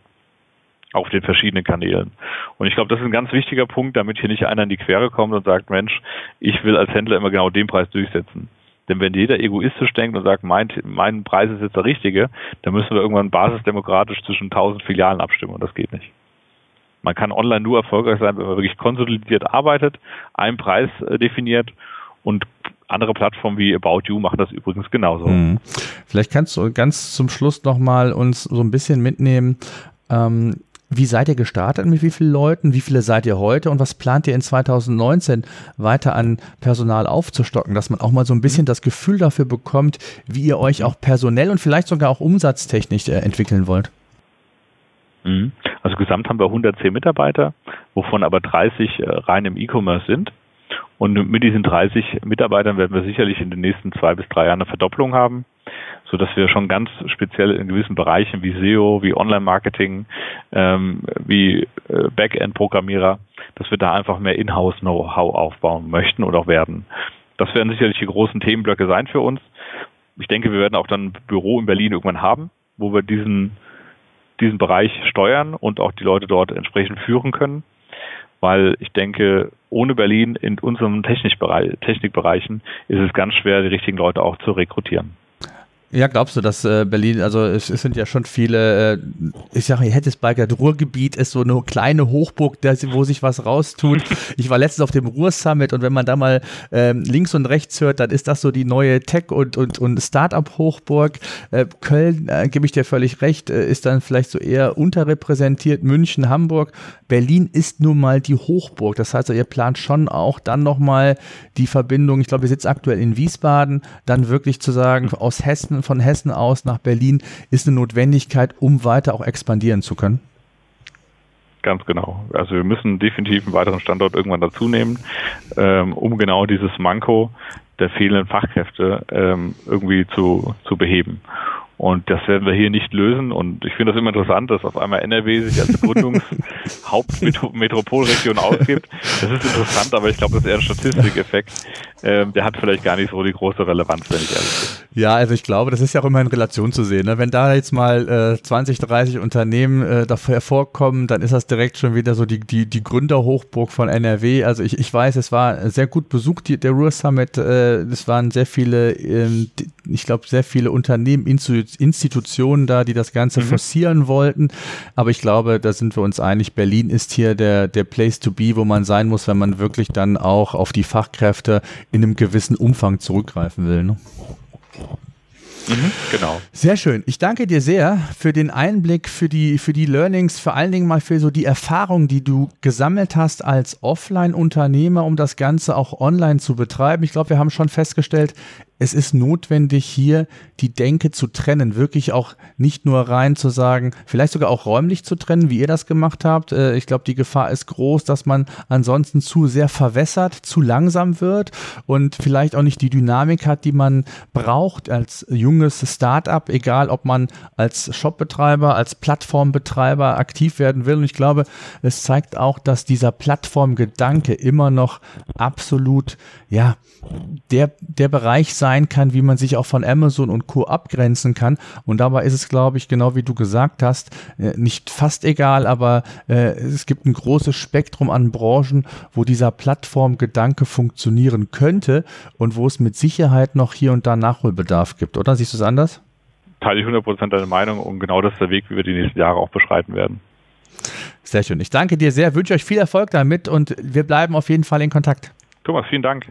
auf den verschiedenen Kanälen. Und ich glaube, das ist ein ganz wichtiger Punkt, damit hier nicht einer in die Quere kommt und sagt, Mensch, ich will als Händler immer genau den Preis durchsetzen. Denn wenn jeder egoistisch denkt und sagt, mein, mein Preis ist jetzt der richtige, dann müssen wir irgendwann basisdemokratisch zwischen 1000 Filialen abstimmen und das geht nicht. Man kann online nur erfolgreich sein, wenn man wirklich konsolidiert arbeitet, einen Preis äh, definiert und andere Plattformen wie About You machen das übrigens genauso. Mhm. Vielleicht kannst du ganz zum Schluss nochmal uns so ein bisschen mitnehmen, ähm, wie seid ihr gestartet? Mit wie vielen Leuten? Wie viele seid ihr heute? Und was plant ihr in 2019 weiter an Personal aufzustocken, dass man auch mal so ein bisschen das Gefühl dafür bekommt, wie ihr euch auch personell und vielleicht sogar auch umsatztechnisch äh, entwickeln wollt? Mhm. Also gesamt haben wir 110 Mitarbeiter, wovon aber 30 äh, rein im E-Commerce sind. Und mit diesen 30 Mitarbeitern werden wir sicherlich in den nächsten zwei bis drei Jahren eine Verdopplung haben so dass wir schon ganz speziell in gewissen Bereichen wie SEO, wie Online-Marketing, ähm, wie äh, Backend-Programmierer, dass wir da einfach mehr Inhouse-Know-how aufbauen möchten oder auch werden. Das werden sicherlich die großen Themenblöcke sein für uns. Ich denke, wir werden auch dann ein Büro in Berlin irgendwann haben, wo wir diesen, diesen Bereich steuern und auch die Leute dort entsprechend führen können. Weil ich denke, ohne Berlin in unseren Technikbereichen ist es ganz schwer, die richtigen Leute auch zu rekrutieren. Ja, glaubst du, dass äh, Berlin, also es, es, sind ja schon viele, äh, ich sage, ihr das Ruhrgebiet ist so eine kleine Hochburg, der, wo sich was raustut. [LAUGHS] Ich war letztens auf dem Ruhr-Summit und wenn man da mal ähm, links und rechts hört, dann ist das so die neue Tech- und, und, und Start-up-Hochburg. Äh, Köln, äh, gebe ich dir völlig recht, äh, ist dann vielleicht so eher unterrepräsentiert. München, Hamburg. Berlin ist nun mal die Hochburg. Das heißt, ihr plant schon auch dann nochmal die Verbindung, ich glaube, ihr sitzt aktuell in Wiesbaden, dann wirklich zu sagen, aus Hessen von Hessen aus nach Berlin ist eine Notwendigkeit, um weiter auch expandieren zu können? Ganz genau. Also wir müssen definitiv einen weiteren Standort irgendwann dazu nehmen, ähm, um genau dieses Manko der fehlenden Fachkräfte ähm, irgendwie zu, zu beheben. Und das werden wir hier nicht lösen. Und ich finde das immer interessant, dass auf einmal NRW sich als Gründungshauptmetropolregion [LAUGHS] ausgibt. Das ist interessant, aber ich glaube, das ist eher ein Statistikeffekt. Ähm, der hat vielleicht gar nicht so die große Relevanz, wenn ich ehrlich bin. Ja, also ich glaube, das ist ja auch immer in Relation zu sehen. Ne? Wenn da jetzt mal äh, 20, 30 Unternehmen äh, dafür hervorkommen, dann ist das direkt schon wieder so die, die, die Gründerhochburg von NRW. Also ich, ich weiß, es war sehr gut besucht, die, der Ruhr Summit. Äh, es waren sehr viele, äh, ich glaube, sehr viele Unternehmen, Institutionen da, die das Ganze mhm. forcieren wollten. Aber ich glaube, da sind wir uns einig, Berlin ist hier der, der Place to be, wo man sein muss, wenn man wirklich dann auch auf die Fachkräfte in einem gewissen Umfang zurückgreifen will. Ne? Mhm, genau. Sehr schön. Ich danke dir sehr für den Einblick, für die, für die Learnings, vor allen Dingen mal für so die Erfahrung, die du gesammelt hast als Offline-Unternehmer, um das Ganze auch online zu betreiben. Ich glaube, wir haben schon festgestellt, es ist notwendig, hier die Denke zu trennen, wirklich auch nicht nur rein zu sagen, vielleicht sogar auch räumlich zu trennen, wie ihr das gemacht habt. Äh, ich glaube, die Gefahr ist groß, dass man ansonsten zu sehr verwässert, zu langsam wird und vielleicht auch nicht die Dynamik hat, die man braucht als junges Startup, egal ob man als Shopbetreiber, als Plattformbetreiber aktiv werden will. Und ich glaube, es zeigt auch, dass dieser Plattformgedanke immer noch absolut, ja, der, der Bereich sein kann, wie man sich auch von Amazon und Co. abgrenzen kann. Und dabei ist es, glaube ich, genau wie du gesagt hast, äh, nicht fast egal, aber äh, es gibt ein großes Spektrum an Branchen, wo dieser Plattformgedanke funktionieren könnte und wo es mit Sicherheit noch hier und da Nachholbedarf gibt, oder? Siehst du es anders? Teile ich 100% deine Meinung und genau das ist der Weg, wie wir die nächsten Jahre auch beschreiten werden. Sehr schön. Ich danke dir sehr, wünsche euch viel Erfolg damit und wir bleiben auf jeden Fall in Kontakt. Thomas, vielen Dank.